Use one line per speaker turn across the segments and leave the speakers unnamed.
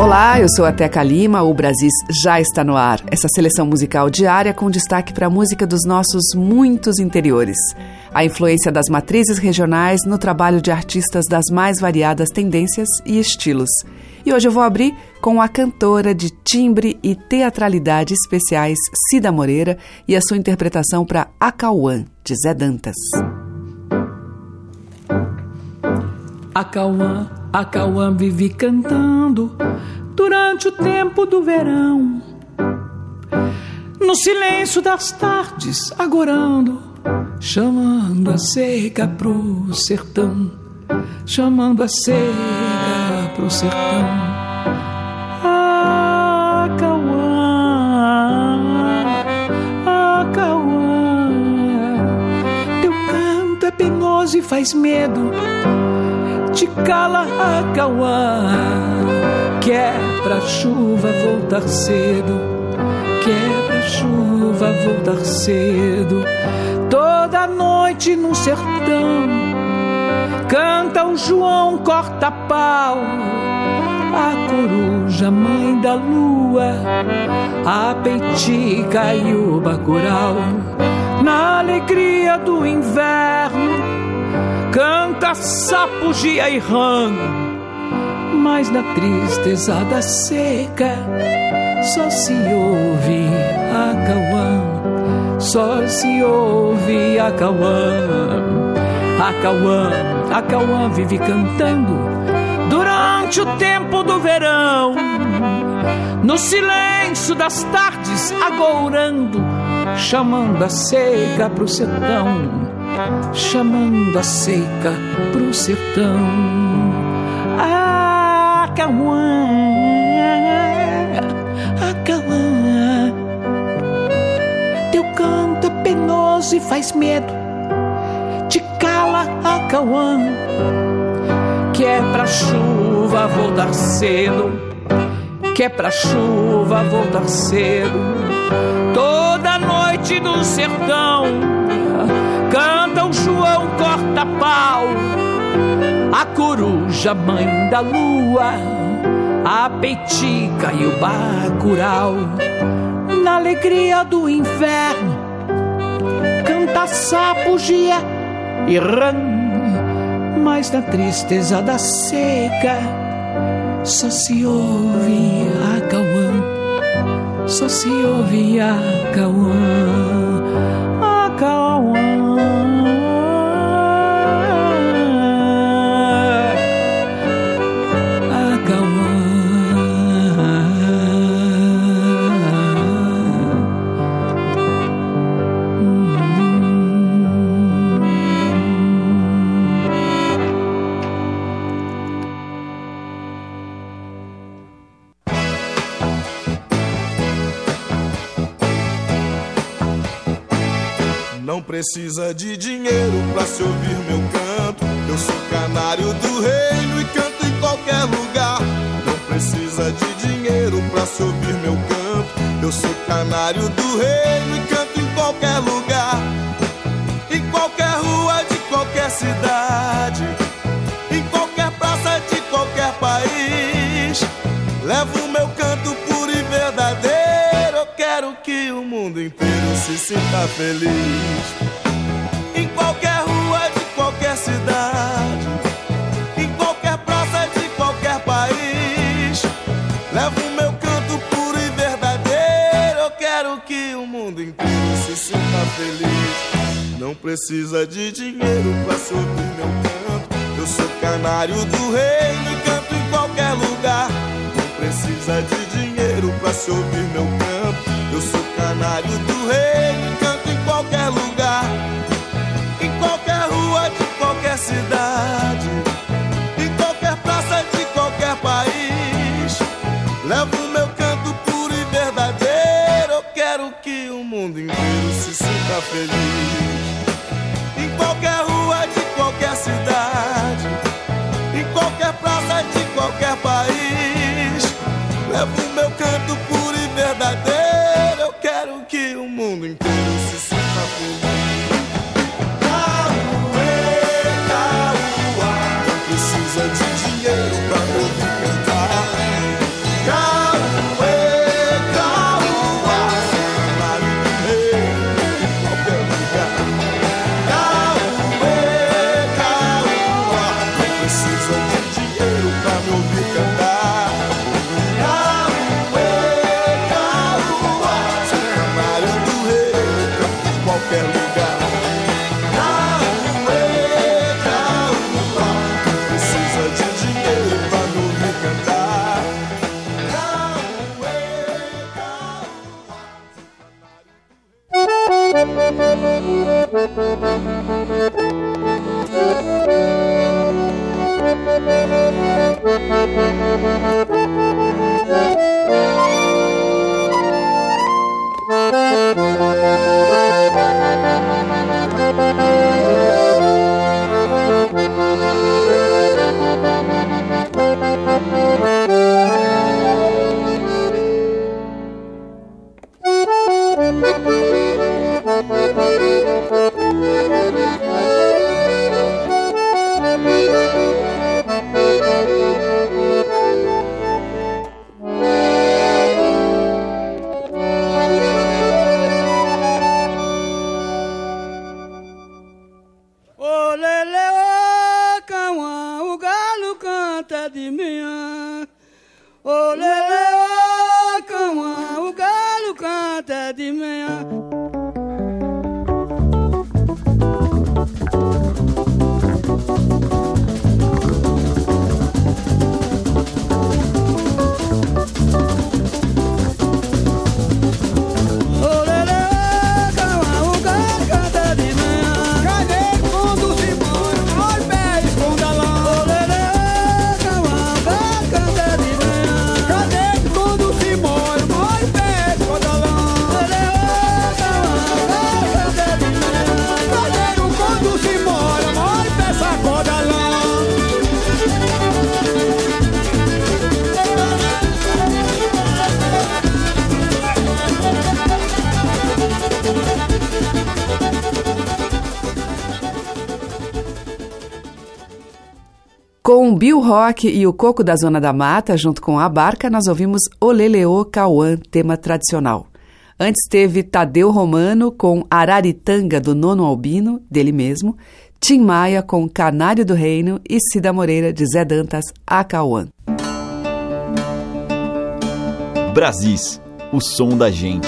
Olá, eu sou a Teca Lima, o Brasis já está no ar. Essa seleção musical diária com destaque para a música dos nossos muitos interiores. A influência das matrizes regionais no trabalho de artistas das mais variadas tendências e estilos. E hoje eu vou abrir com a cantora de timbre e teatralidade especiais Cida Moreira e a sua interpretação para Acauã, de Zé Dantas.
Acauã, Acauã vive cantando durante o tempo do verão. No silêncio das tardes, agorando, chamando a seca pro sertão, chamando a seca pro sertão. É e faz medo cala a cauã. Quer pra chuva voltar cedo, quer pra chuva voltar cedo. Toda noite no sertão, canta o João corta-pau. A coruja, mãe da lua, a peitica e o bacural. Na alegria do inverno, canta sapugia e rã, mas na tristeza da seca só se ouve a cauã, só se ouve a cauã, a cauã, a cauã vive cantando durante o tempo do verão, no silêncio das tardes agourando, chamando a seca pro sertão chamando a seca pro sertão. Acauã, Acauã, teu canto é penoso e faz medo, te cala, Acauã, que é pra chuva voltar cedo, que é pra chuva voltar cedo, toda noite no sertão João corta-pau, a coruja, mãe da lua, a peitica e o bacural. Na alegria do inverno, canta sapugia e rã, mas na tristeza da seca, só se ouve a cauã, só se ouve a cauã,
precisa de dinheiro pra se ouvir meu canto. Eu sou canário do reino e canto em qualquer lugar. Não precisa de dinheiro pra se ouvir meu canto. Eu sou canário do reino e canto em qualquer lugar. Em qualquer rua de qualquer cidade. Em qualquer praça de qualquer país. Levo meu canto puro e verdadeiro. Eu quero que o mundo inteiro se sinta feliz. Feliz. Não precisa de dinheiro pra se ouvir meu canto. Eu sou canário do reino e canto em qualquer lugar. Não precisa de dinheiro pra se ouvir meu canto. Eu sou canário do reino feliz.
Rock e o Coco da Zona da Mata, junto com a Barca, nós ouvimos Oleleô Cauã, tema tradicional. Antes teve Tadeu Romano com Araritanga do Nono Albino, dele mesmo, Tim Maia com Canário do Reino e Cida Moreira de Zé Dantas, a Cauã.
Brasis, o som da gente.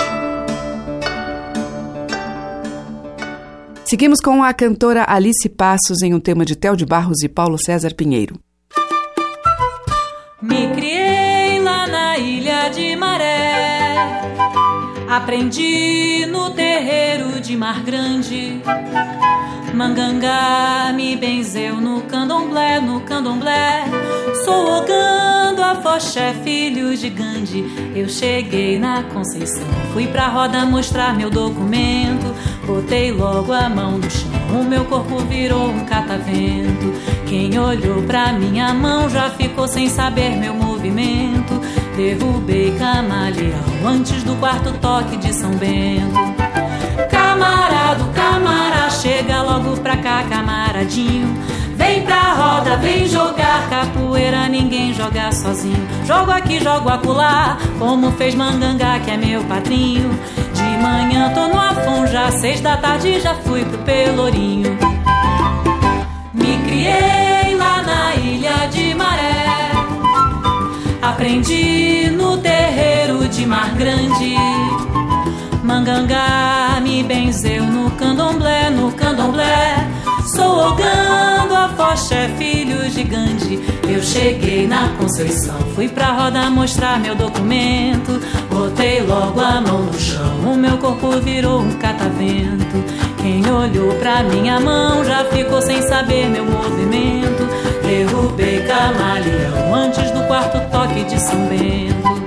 Seguimos com a cantora Alice Passos em um tema de Tel de Barros e Paulo César Pinheiro.
De Maré. Aprendi no terreiro de Mar Grande. Mangangá me benzeu no candomblé, no candomblé. Sou ogando a foché, filho de Gandhi. Eu cheguei na Conceição, fui pra roda mostrar meu documento. Botei logo a mão no chão, o meu corpo virou um catavento. Quem olhou pra minha mão já ficou sem saber meu movimento. Derrubei camaleão antes do quarto toque de São Bento. Camarado, camara, chega logo pra cá, camaradinho. Vem pra roda, vem jogar capoeira, ninguém joga sozinho. Jogo aqui, jogo acolá, como fez Mangangá, que é meu padrinho. De manhã tô no Afonja, seis da tarde já fui pro Pelourinho. Me criei lá na ilha de Maré. Aprendi no terreiro de Mar Grande. Mangangá me benzeu no candomblé, no candomblé. Sou ogando a foché, filho gigante. Eu cheguei na Conceição, fui pra roda mostrar meu documento. Botei logo a mão no chão, o meu corpo virou um catavento. Quem olhou pra minha mão já ficou sem saber meu movimento. Derrubei camaleão antes do quarto toque de São Bento.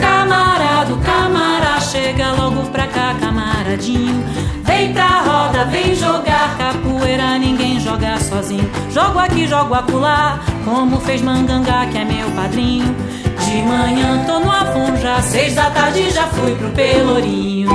Camarado, camara, chega logo pra cá camaradinho. Vem pra roda, vem jogar capoeira, ninguém joga sozinho. Jogo aqui, jogo acolá, como fez Mangangá, que é meu padrinho. De manhã tô no Afonja, seis da tarde já fui pro Pelourinho.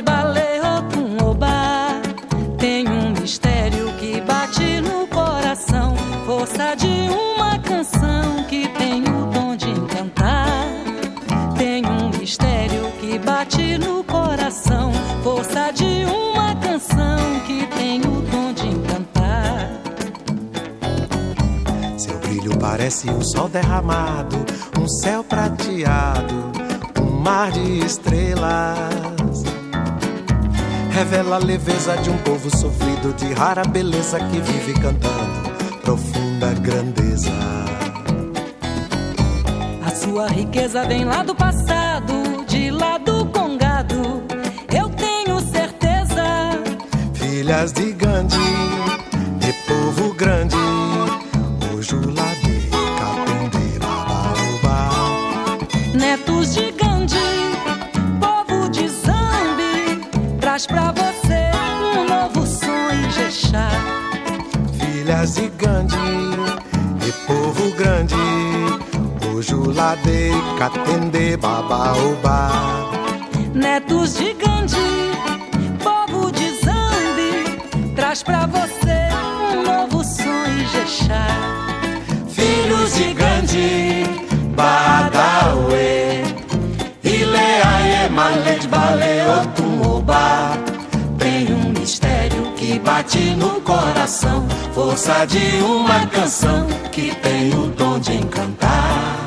de balé ou oba tem um mistério que bate no coração, força de uma canção que tem o dom de encantar. Tem um mistério que bate no coração, força de uma canção que tem o dom de encantar.
Seu brilho parece um sol derramado, um céu prateado, um mar de estrelas
leveza de um povo sofrido, de rara beleza que vive cantando profunda grandeza.
A sua riqueza vem lá do passado, de lá do Congado, eu tenho certeza.
Filhas de Gandhi, de povo grande, filhas de Gandhi e povo grande, Ojulade, Catende, Babaobá.
Netos de Gandhi, povo de Zambi, traz pra você um novo sonho Ijexá.
Filhos de Gandhi, Badawe, Ileaie, Maled, Baleotumobá. Bate no coração força de uma canção que tem o dom de encantar.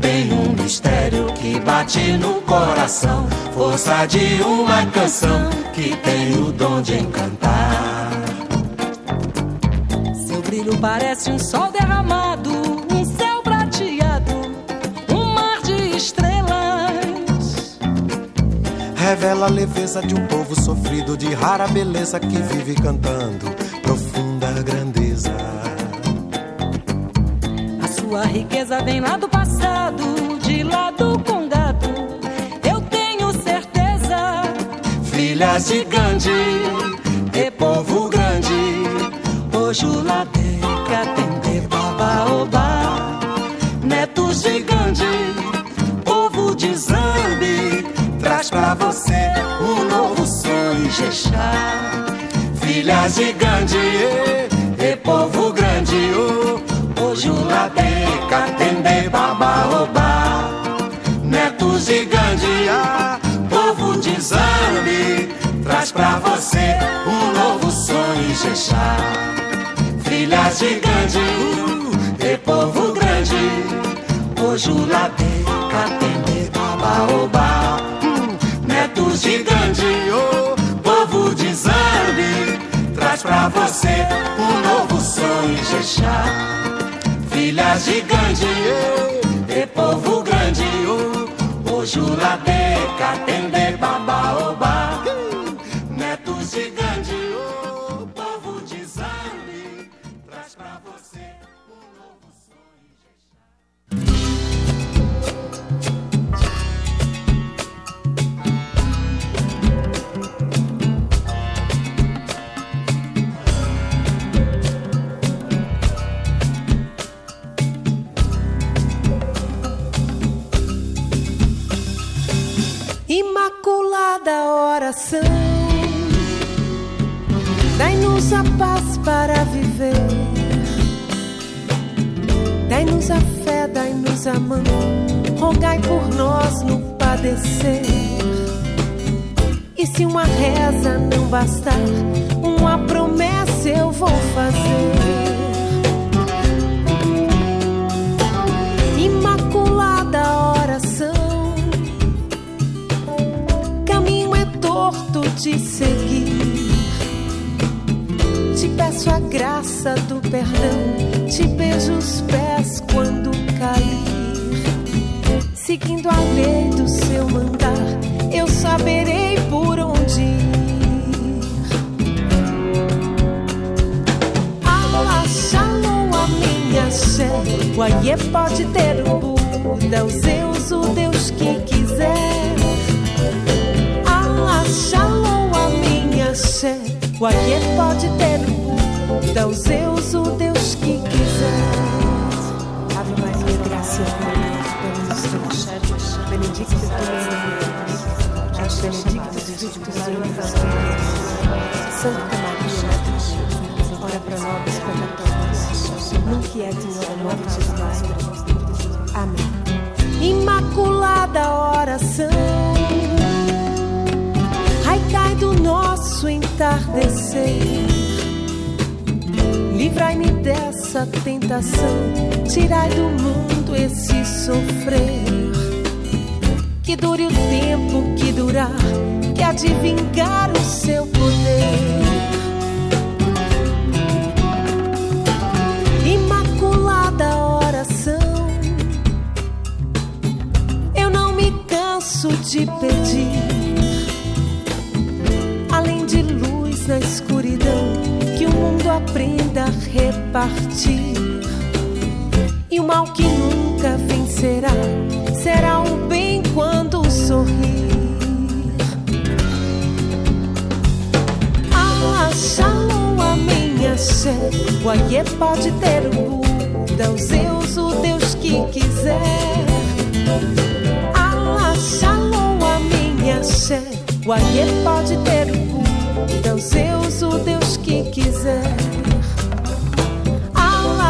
Tem um mistério que bate no coração, força de uma canção que tem o dom de encantar.
Seu brilho parece um sol derramado,
Revela a leveza de um povo sofrido, de rara beleza que vive cantando grandeza.
A sua riqueza vem lá do passado, de lá do Congado. Eu tenho certeza.
Filhas de Gandhi, e povo grande.
Ojulade, Katende,
filhas de Gandhi, e povo grande, o Ojulade, Catende, Babaobá, netos de Gandhi, povo de Zambi, traz pra você um novo sonho Ijexá. Filhas de Gandhi, e povo grande, Ojulade, Catende, Babaobá, netos de Gandhi, você um novo sonho Ijexá. Filhas de Gandhi, e povo grande, o Jurabê, Catendê,
Imaculada oração, dai-nos a paz para viver, dai-nos a fé, dai-nos a mão, rogai por nós no padecer. E se uma reza não bastar, uma promessa eu vou fazer. Torto de seguir. Te peço perdão, te beijo os pés quando cair. Seguindo a lei do seu mandar, eu saberei por onde ir. Allah, shalom, a minha Xé, Guaiê pode ter o Buda, o Zeus, o Deus que quiser. Buda, o Zeus, o Deus que quiser.
Ave Maria, graça és Santa Maria, ora pro nobis peccatoribus, nunc et in hora mortis nostra. Amém.
Imaculada oração, ai cai do nosso entardecer. Livrai-me dessa tentação, tirai do mundo esse sofrer. Que dure o tempo que durar, que há de vingar o seu poder. Imaculada oração, eu não me canso de pedir. Repartir. E o mal que nunca vencerá será o bem quando sorrir. Allah, shalom, amém, axé. O Aie pode ter o Buda, o Zeus, o Deus que quiser. Allah, shalom, amém, axé. O Aie pode ter o Buda, o Zeus, o Deus que quiser.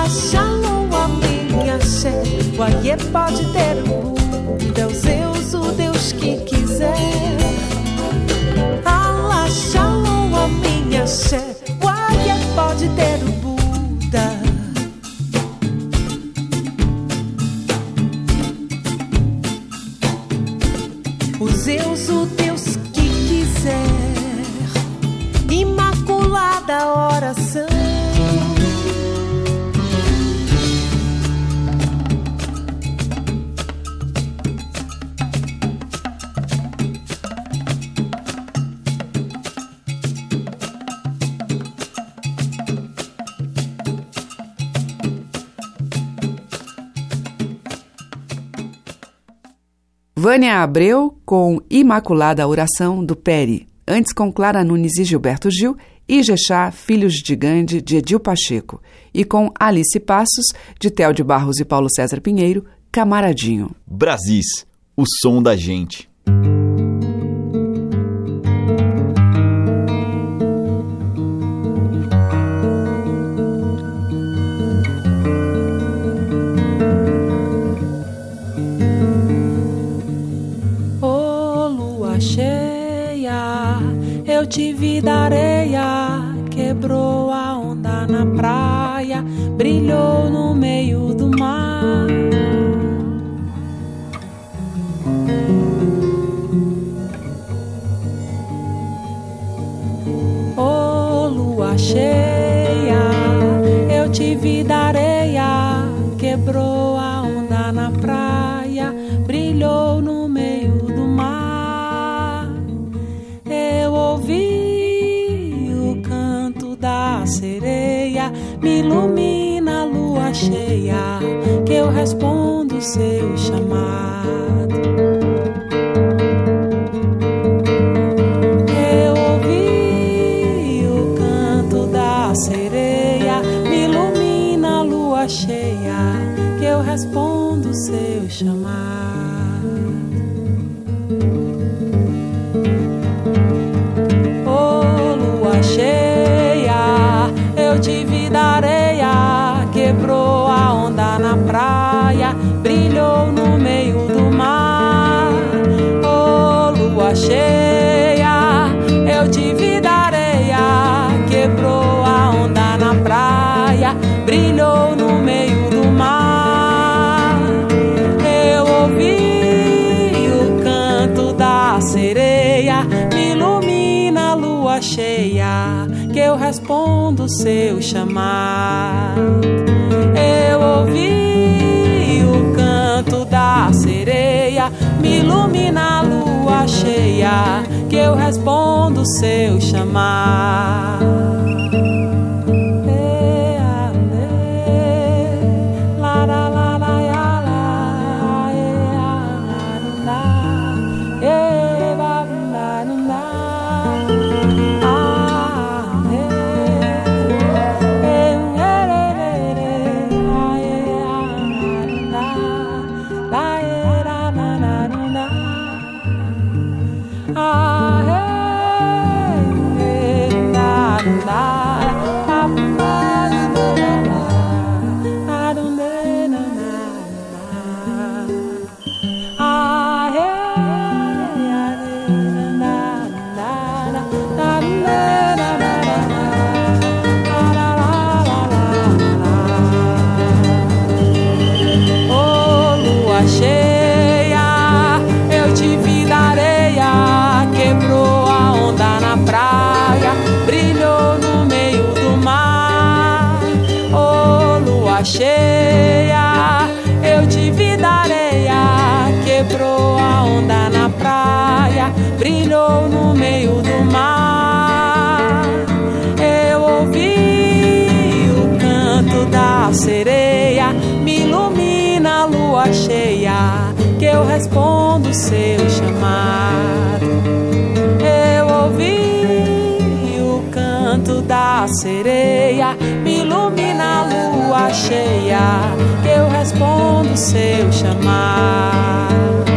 Shalom, amém, axé. O Aie pode ter o
Vânia Abreu com Imaculada Oração do Peri. Antes com Clara Nunes e Gilberto Gil. E Jexá, Filhos de Gandhi, de Edil Pacheco. E com Alice Passos, de Tel de Barros e Paulo César Pinheiro, Camaradinho.
Brasis, o som da gente.
Praia, brilhou no meio do mar. Ô lua cheia, eu te vi da areia, quebrou a onda na praia, brilhou no meio do mar. Eu ouvi o canto da sereia, me ilumina a lua cheia, que eu respondo seu chamado. Eu ouvi sereia, me ilumina a lua cheia, que eu respondo seu chamado. respondo seu chamado. Eu ouvi o canto da sereia, me ilumina a lua cheia, que eu respondo seu chamado.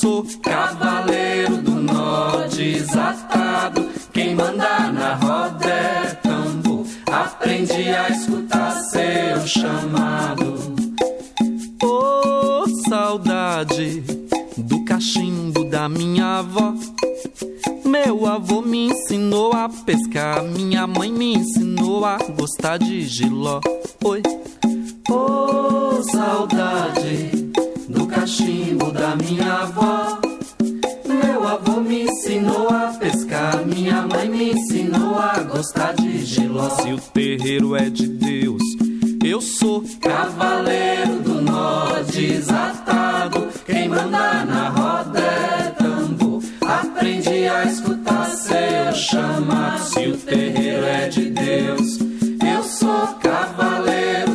sou cavaleiro do norte desatado. Quem manda na roda é tambor. Aprendi a escutar seu chamado. Oh, saudade do cachimbo da minha avó. Meu avô me ensinou a pescar, minha mãe me
ensinou a gostar de giló. Oi, oh, saudade cachimbo da minha avó. Meu avô me ensinou a pescar, minha mãe me ensinou a gostar de giló. Se o terreiro é de Deus, eu sou cavaleiro do nó desatado. Quem manda na roda é tambor. Aprendi a escutar seu chamar. Se o terreiro é de Deus, eu sou cavaleiro.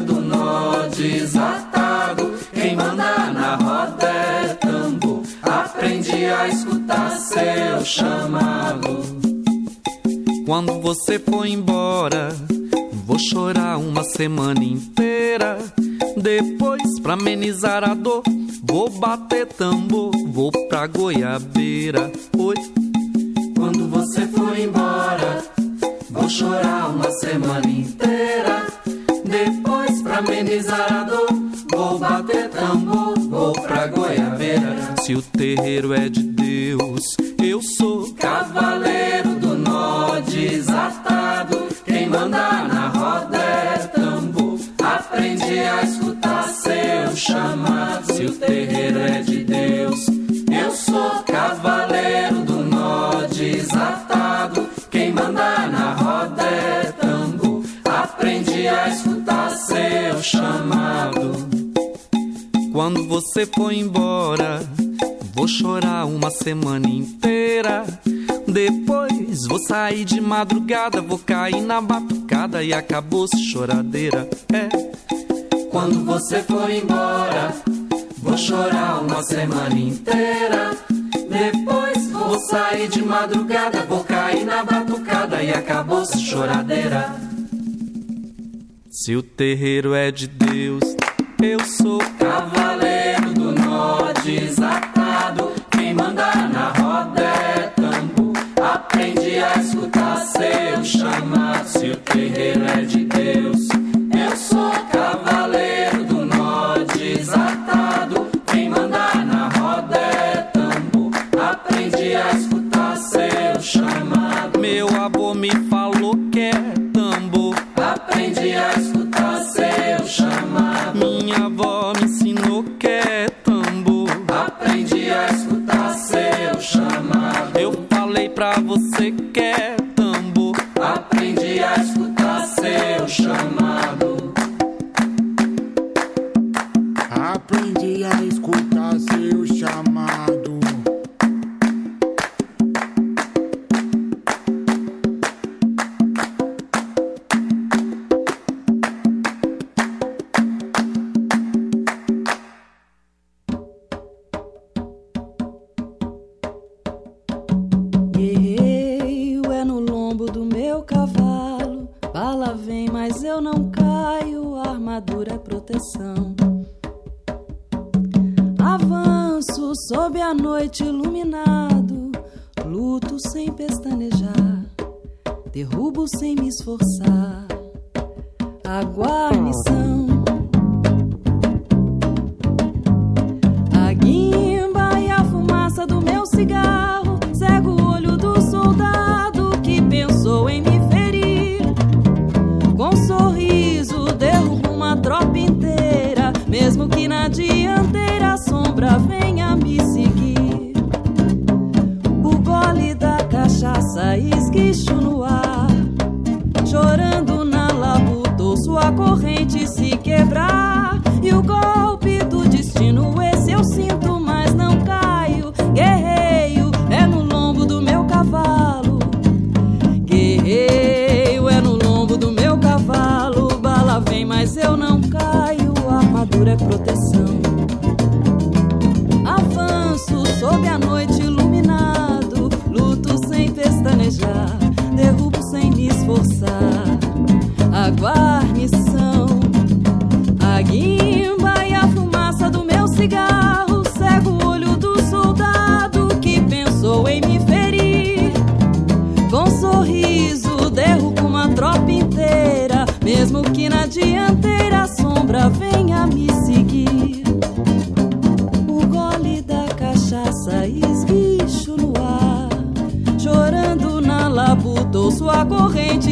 Quando você for embora, vou chorar uma semana inteira. Depois, pra amenizar a dor, vou bater tambor, vou pra goiabeira. Oi.
Quando você for embora, vou chorar uma semana inteira. Depois, pra amenizar a dor, vou bater tambor.
Se o terreiro é de Deus, eu sou
cavaleiro do nó desatado. Quem manda na roda é tambor. Aprendi a escutar seu chamado. Se o terreiro é de Deus, eu sou cavaleiro do nó desatado. Quem manda na roda é tambor.
Aprendi a escutar seu chamado. Quando você foi embora vou chorar uma semana inteira. Depois vou sair de madrugada, vou cair na batucada e acabou-se choradeira. É. Quando você for embora, vou chorar uma semana inteira. Depois vou sair de madrugada, vou cair na batucada e acabou-se choradeira. Se o terreiro é de Deus, eu sou cavaleiro do nó desatado. O terreiro é de Deus, eu sou cavaleiro do nó desatado. Quem manda na roda é tambo. Aprendi a escutar seu chamado. Meu avô me falou que é tambo. Aprendi a escutar seu chamado. Minha avó me ensinou que é tambo. Aprendi a escutar seu chamado. Eu falei pra você que é a escutar seu chamado.
Bala vem, mas eu não caio. A armadura é proteção. Avanço sob a noite iluminado. Luto sem pestanejar. Derrubo sem me esforçar. A guarnição. A guimba e a fumaça do meu cigarro labuta, ouço a corrente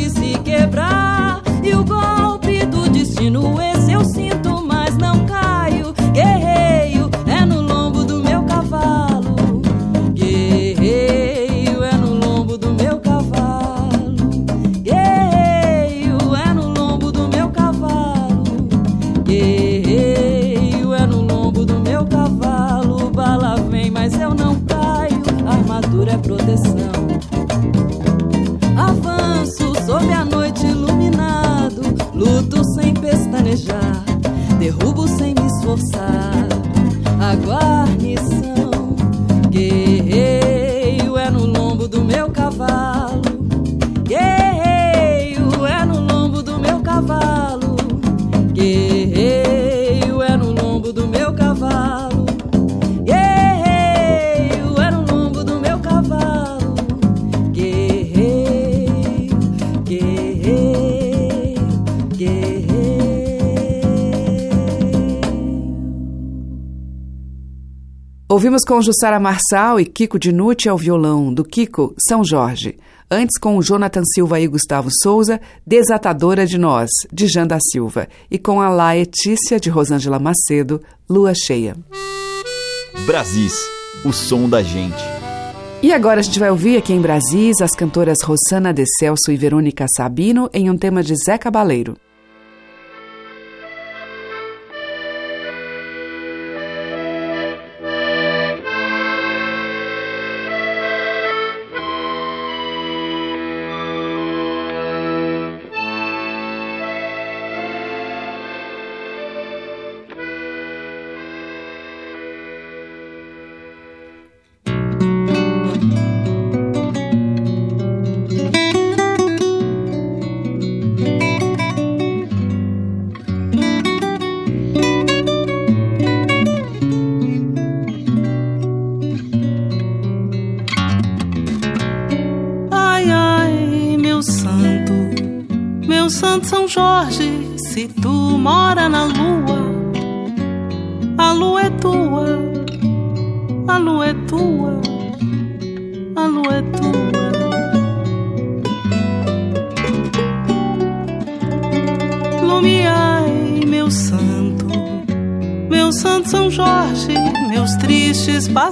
Ouvimos com Jussara Marçal e Kiko Dinucci ao violão, do Kiko São Jorge. Antes com Jonathan Silva e Gustavo Souza, Desatadora de Nós, de Jean da Silva. E com a Laetícia, de Rosângela Macedo, Lua Cheia.
Brasis, o som da gente.
E agora a gente vai ouvir aqui em Brasis as cantoras Rosana De Celso e Verônica Sabino em um tema de Zé Cabaleiro.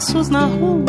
Passos na rua,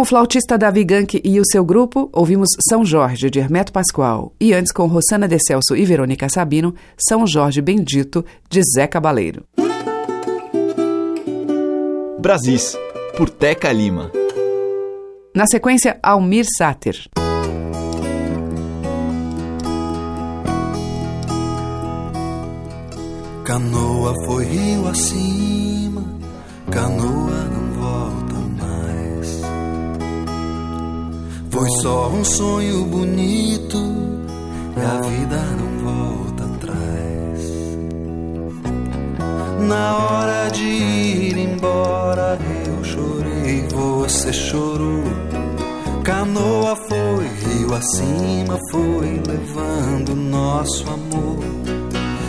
Com o flautista Davi Gank e o seu grupo, ouvimos São Jorge, de Hermeto Pascoal. E antes, com Rossana De Celso e Verônica Sabino, São Jorge Bendito, de Zé Cabaleiro.
Brasis, por Teca Lima.
Na sequência, Almir Sater.
Canoa foi rio acima, canoa Foi só um sonho bonito e a vida não volta atrás. Na hora de ir embora, eu chorei, você chorou. Canoa foi rio acima, foi levando nosso amor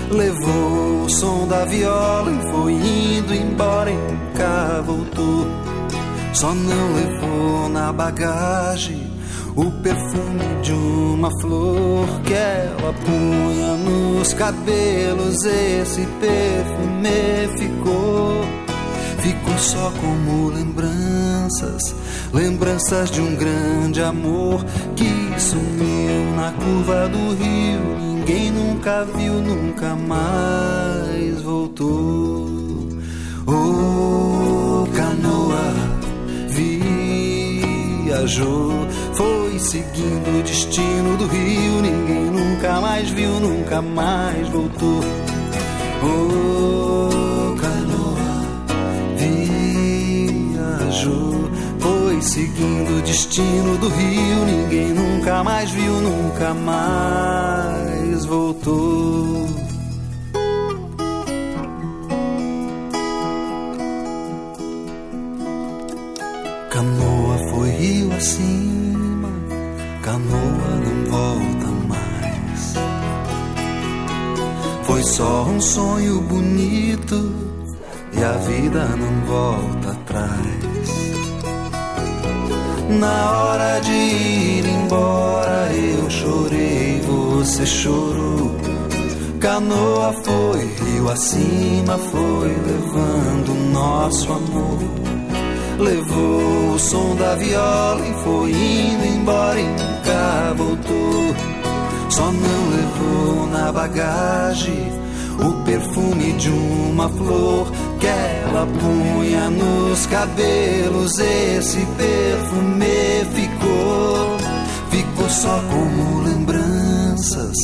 Levou o som da viola e foi indo embora e nunca voltou. Só não levou na bagagem o perfume de uma flor que ela punha nos cabelos. Esse perfume ficou, ficou só como lembranças lembranças de um grande amor que sumiu na curva do rio Ninguém nunca viu, nunca mais voltou. Oh, canoa viajou, foi seguindo o destino do rio. Ninguém nunca mais viu, nunca mais voltou. Oh, canoa viajou, foi seguindo o destino do rio. Ninguém nunca mais viu, nunca mais voltou. Rio acima, canoa não volta mais. Foi só um sonho bonito e a vida não volta atrás. Na hora de ir embora eu chorei, você chorou. Canoa foi, rio acima foi, levando nosso amor. Levou o som da viola e foi indo embora e nunca voltou. Só não levou na bagagem o perfume de uma flor que ela punha nos cabelos. Esse perfume ficou, ficou só como lembranças,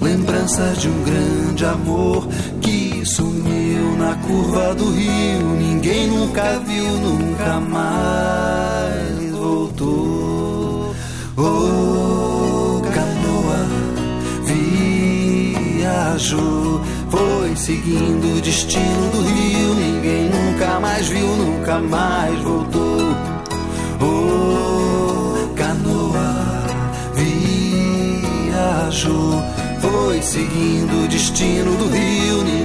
lembranças de um grande amor que sumiu na curva do rio. Ninguém nunca viu, nunca mais voltou. Oh, canoa viajou foi seguindo o destino do rio. Ninguém nunca mais viu, nunca mais voltou. Oh, canoa viajou. Foi seguindo o destino do rio.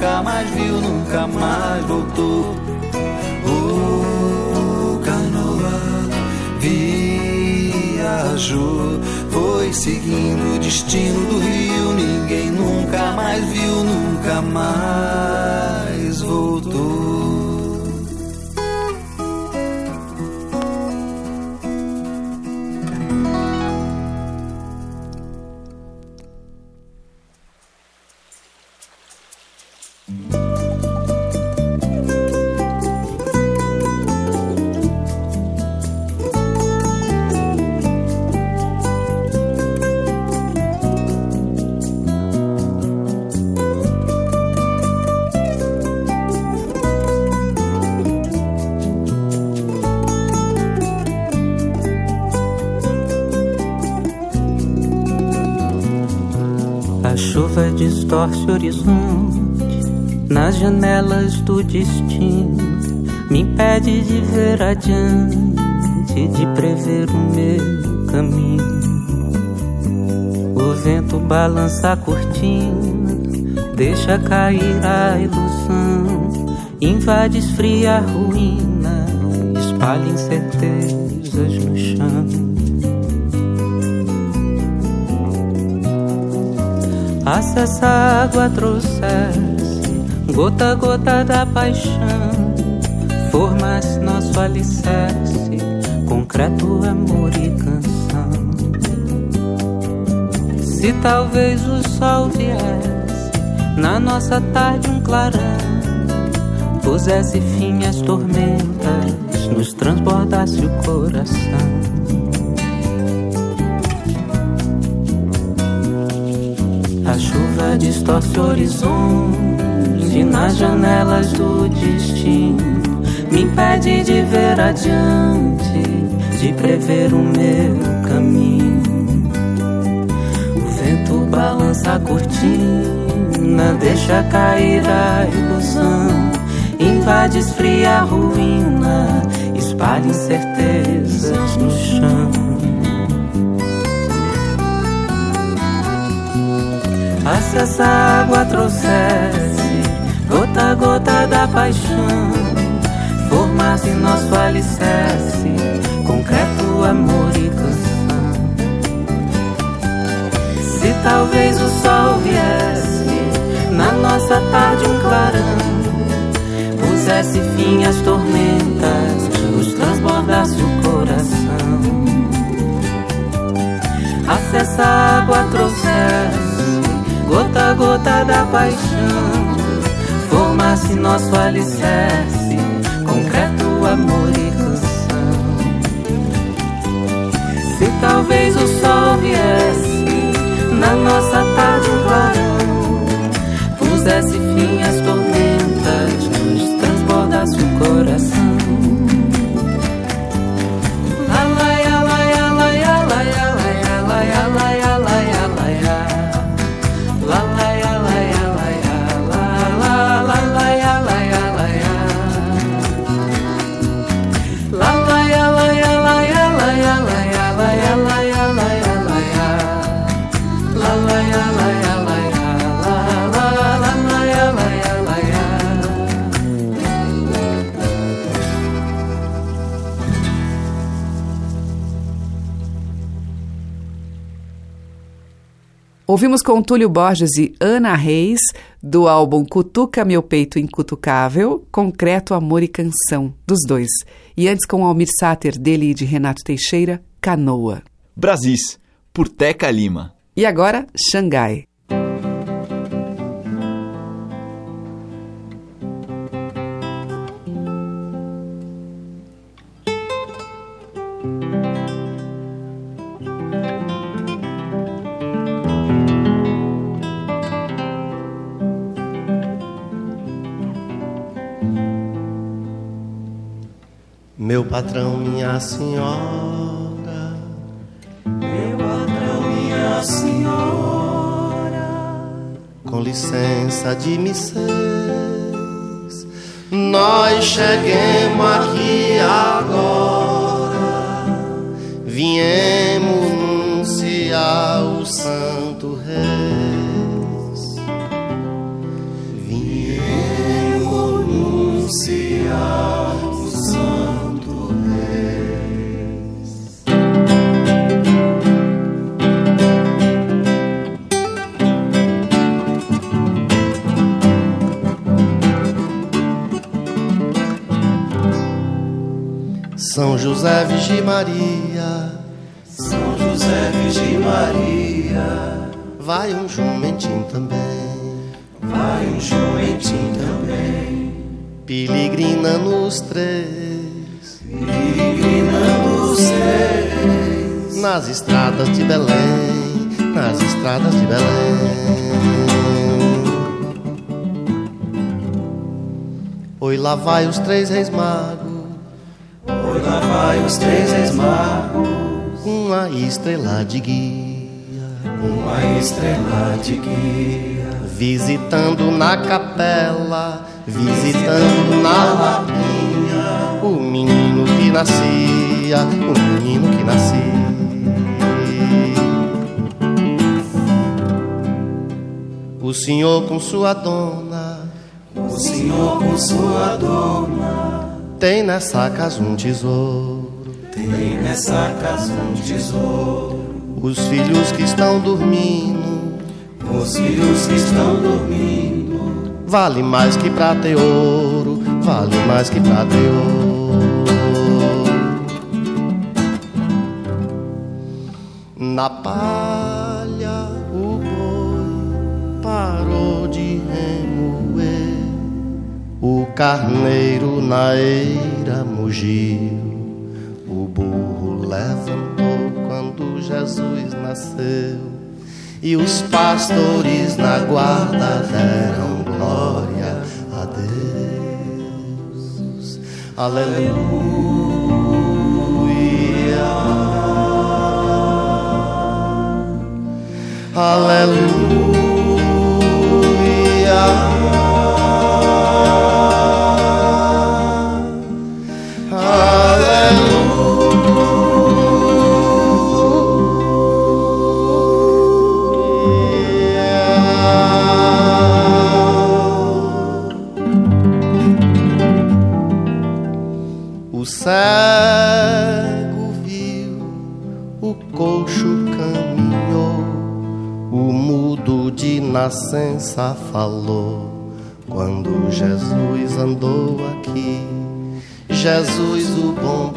Nunca mais viu, nunca mais voltou. Oh, canoa viajou foi seguindo o destino do rio. Ninguém nunca mais viu, nunca mais
distorce o horizonte nas janelas do destino, me impede de ver adiante, de prever o meu caminho. O vento balança a cortina, deixa cair a ilusão, invade, esfria a ruína, espalha incertezas Acessa a água trouxesse, gota a gota da paixão, formasse nosso alicerce, concreto, amor e canção. Se talvez o sol viesse na nossa tarde um clarão, pusesse fim às tormentas, nos transbordasse o coração. Chuva distorce o horizonte nas janelas do destino. Me impede de ver adiante, de prever o meu caminho. O vento balança a cortina, deixa cair a ilusão. Invade, esfria a ruína, espalha incertezas no chão. Ah, se essa água trouxesse gota a gota da paixão, formasse nosso alicerce, concreto, amor e canção. Se talvez o sol viesse na nossa tarde um clarão, pusesse fim às tormentas, nos transbordasse o coração. Ah, se essa água trouxesse gota a gota da paixão, formasse nosso alicerce, concreto, amor e canção. Se talvez o sol viesse na nossa tarde clarão, pusesse
Ouvimos com Túlio Borges e Ana Reis, do álbum Cutuca Meu Peito Incutucável, Concreto, Amor e Canção, dos dois. E antes com Almir Sater, dele e de Renato Teixeira, Canoa.
Brasis, por Teca Lima.
E agora, Xangai.
Patrão, minha senhora.
Meu patrão, minha senhora.
Com licença de missões, nós cheguemos aqui agora. Viemos São José Virgem Maria,
São José Virgem Maria,
vai um jumentinho também,
vai um jumentinho também,
piligrina nos três,
piligrina nos três,
nas estradas de Belém, nas estradas de Belém. Oi, lá vai os três reis magos.
Vai os três reis magos.
Uma estrela de guia.
Uma estrela de guia.
Visitando na capela. Visitando na lapinha. O menino que nascia. O menino que nascia. O senhor com sua dona.
O senhor com sua dona.
Tem nessa casa um tesouro.
Tem nessa casa um tesouro.
Os filhos que estão dormindo.
Os filhos que estão dormindo.
Vale mais que prata e ouro. Vale mais que prata e ouro. Na palha o boi parou de remoer, o carneiro na eira mugiu, o burro levantou quando Jesus nasceu, e os pastores na guarda deram glória a Deus. Aleluia. Aleluia. Nascença falou. Quando Jesus andou aqui, Jesus, o bom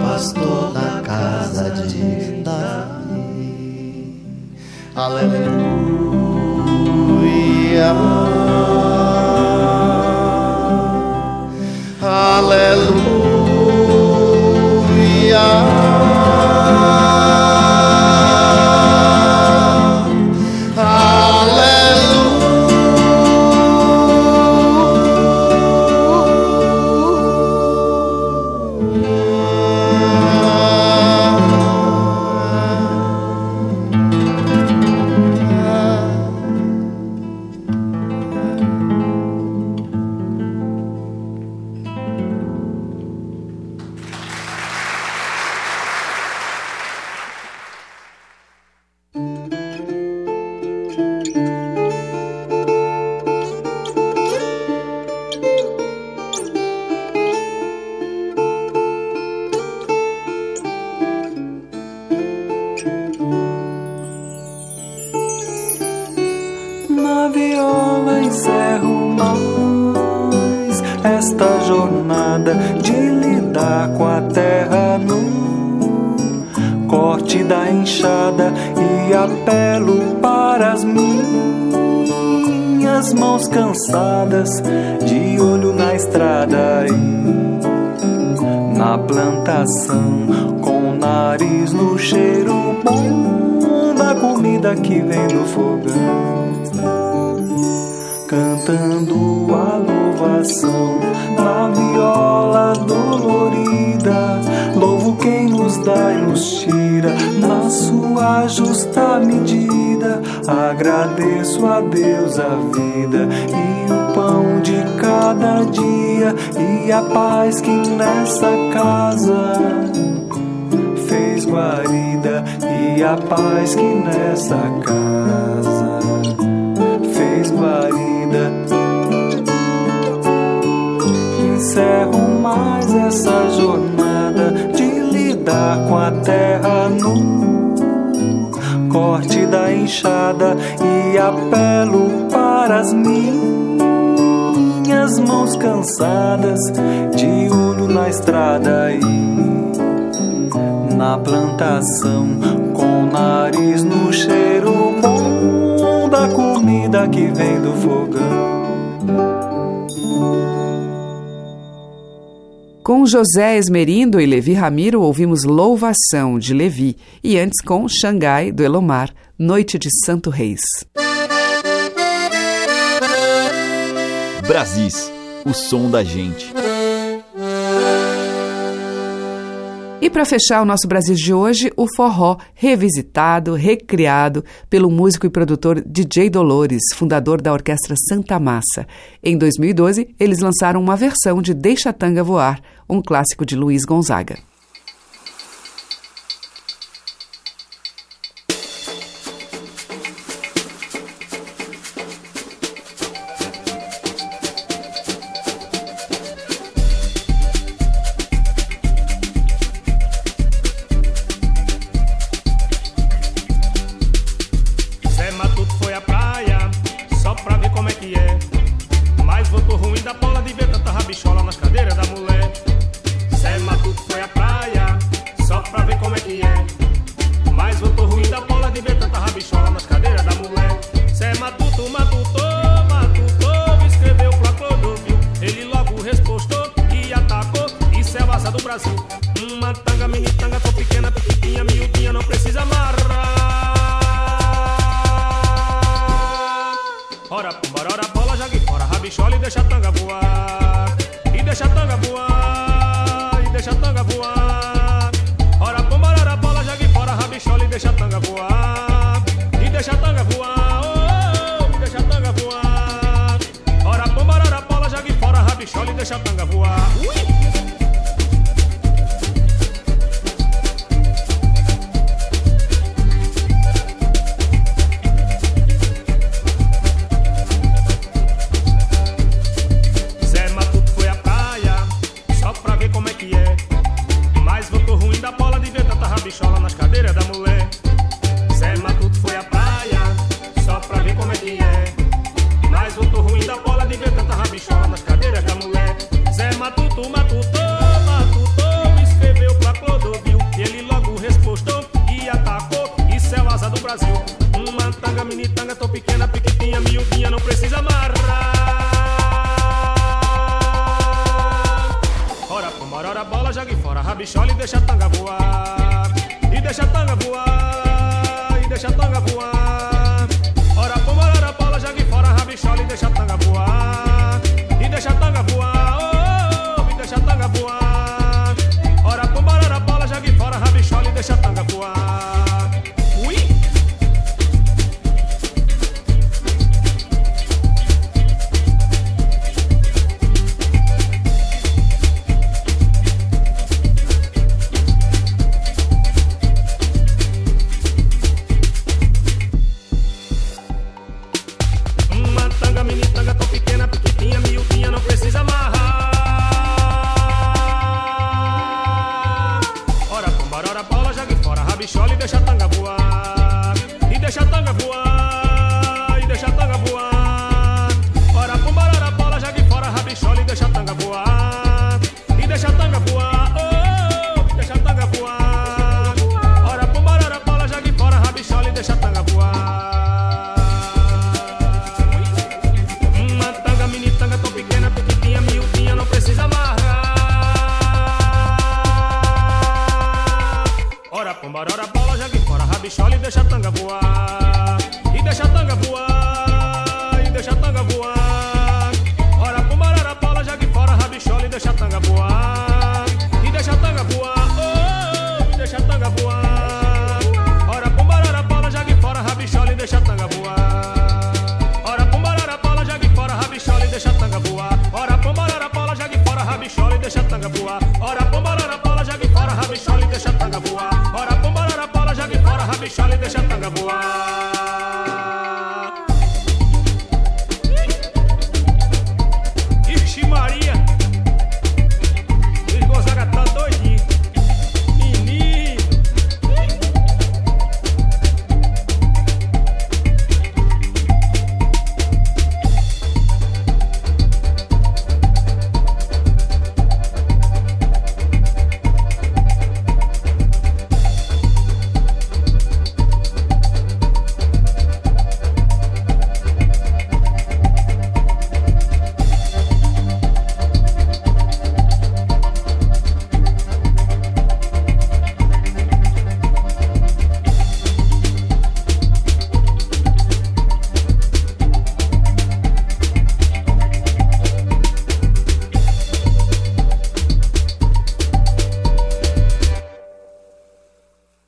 da
enxada e apelo para as minhas mãos cansadas de olho na estrada e na plantação com o nariz no cheiro bom da comida que vem do fogão cantando a louvação na viola dolorida. Louvo quem nos dá e nos tira na sua justa medida. Agradeço a Deus a vida e o pão de cada dia e a paz que nessa casa fez guarida e a paz que nessa casa fez guarida. Encerro mais essa jornada de lidar com a terra no corte da enxada e apelo para as minhas mãos cansadas olho na estrada e na plantação com o nariz no cheiro bom da comida que vem do fogão.
Com José Esmerindo e Levi Ramiro ouvimos Louvação, de Levi, e antes com Xangai, do Elomar, Noite de Santo Reis.
Brasis, o som da gente.
E para fechar o nosso Brasil de hoje, o forró revisitado, recriado pelo músico e produtor DJ Dolores, fundador da Orquestra Santa Massa. Em 2012, eles lançaram uma versão de Deixa a Tanga Voar, um clássico de Luiz Gonzaga.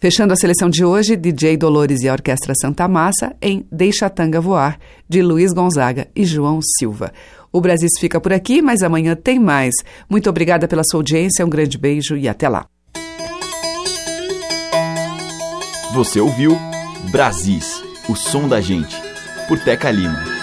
Fechando a seleção de hoje, DJ Dolores e a Orquestra Santa Massa em Deixa a Tanga Voar, de Luiz Gonzaga e João Silva. O Brasil fica por aqui, mas amanhã tem mais. Muito obrigada pela sua audiência, um grande beijo e até lá.
Você ouviu Brasis, o som da gente, por Teca Lima.